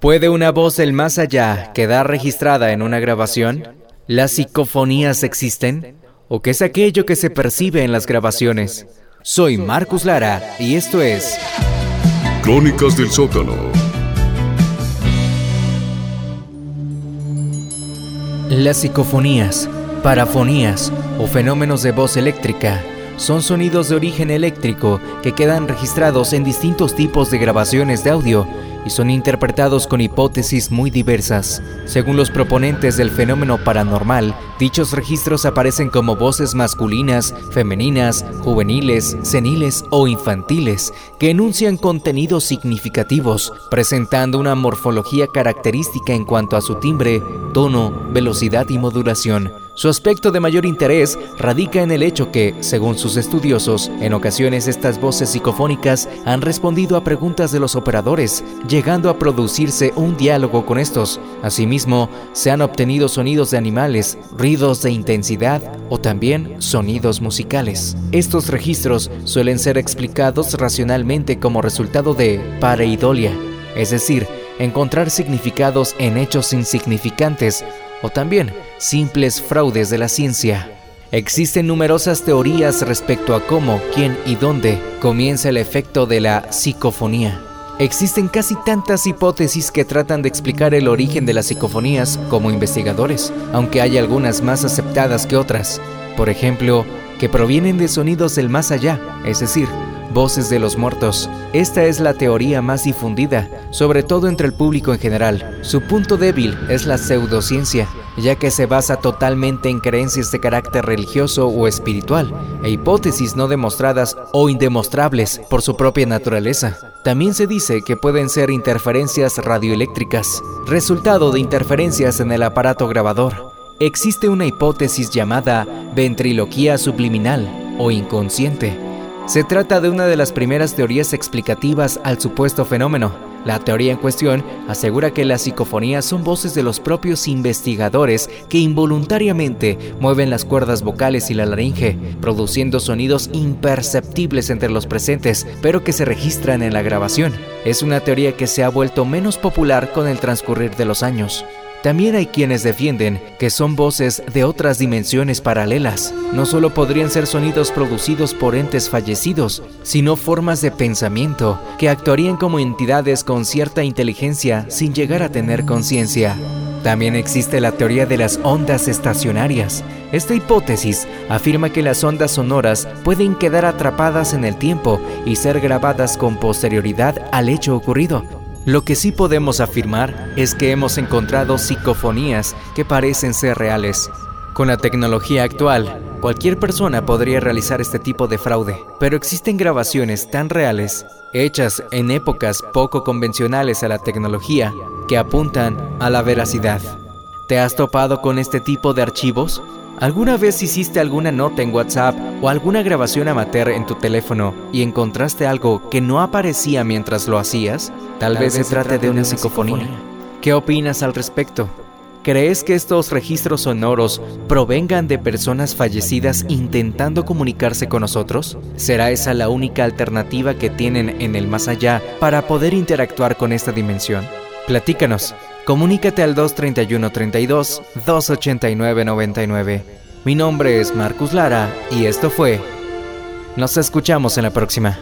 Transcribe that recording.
¿Puede una voz del más allá quedar registrada en una grabación? ¿Las psicofonías existen? ¿O qué es aquello que se percibe en las grabaciones? Soy Marcus Lara y esto es... Crónicas del Sótano. Las psicofonías, parafonías o fenómenos de voz eléctrica son sonidos de origen eléctrico que quedan registrados en distintos tipos de grabaciones de audio y son interpretados con hipótesis muy diversas. Según los proponentes del fenómeno paranormal, dichos registros aparecen como voces masculinas, femeninas, juveniles, seniles o infantiles, que enuncian contenidos significativos, presentando una morfología característica en cuanto a su timbre, tono, velocidad y modulación. Su aspecto de mayor interés radica en el hecho que, según sus estudiosos, en ocasiones estas voces psicofónicas han respondido a preguntas de los operadores, llegando a producirse un diálogo con estos. Asimismo, se han obtenido sonidos de animales, ruidos de intensidad o también sonidos musicales. Estos registros suelen ser explicados racionalmente como resultado de pareidolia, es decir, encontrar significados en hechos insignificantes o también simples fraudes de la ciencia. Existen numerosas teorías respecto a cómo, quién y dónde comienza el efecto de la psicofonía. Existen casi tantas hipótesis que tratan de explicar el origen de las psicofonías como investigadores, aunque hay algunas más aceptadas que otras. Por ejemplo, que provienen de sonidos del más allá, es decir, Voces de los Muertos. Esta es la teoría más difundida, sobre todo entre el público en general. Su punto débil es la pseudociencia, ya que se basa totalmente en creencias de carácter religioso o espiritual, e hipótesis no demostradas o indemostrables por su propia naturaleza. También se dice que pueden ser interferencias radioeléctricas, resultado de interferencias en el aparato grabador. Existe una hipótesis llamada ventriloquía subliminal o inconsciente, se trata de una de las primeras teorías explicativas al supuesto fenómeno. La teoría en cuestión asegura que las psicofonías son voces de los propios investigadores que involuntariamente mueven las cuerdas vocales y la laringe, produciendo sonidos imperceptibles entre los presentes, pero que se registran en la grabación. Es una teoría que se ha vuelto menos popular con el transcurrir de los años. También hay quienes defienden que son voces de otras dimensiones paralelas. No solo podrían ser sonidos producidos por entes fallecidos, sino formas de pensamiento que actuarían como entidades con cierta inteligencia sin llegar a tener conciencia. También existe la teoría de las ondas estacionarias. Esta hipótesis afirma que las ondas sonoras pueden quedar atrapadas en el tiempo y ser grabadas con posterioridad al hecho ocurrido, lo que sí podemos afirmar es que hemos encontrado psicofonías que parecen ser reales. Con la tecnología actual, cualquier persona podría realizar este tipo de fraude, pero existen grabaciones tan reales, hechas en épocas poco convencionales a la tecnología, que apuntan a la veracidad. ¿Te has topado con este tipo de archivos? ¿Alguna vez hiciste alguna nota en WhatsApp o alguna grabación amateur en tu teléfono y encontraste algo que no aparecía mientras lo hacías? Tal, vez, se trate de una psicofonía. ¿Qué opinas al respecto? ¿Crees que estos registros sonoros provengan de personas fallecidas intentando comunicarse con nosotros? ¿Será esa la única alternativa que tienen en el más allá para poder interactuar con esta dimensión? Platícanos. Comunícate al 231 32 289 99. Mi nombre es Marcus Lara y esto fue. Nos escuchamos en la próxima.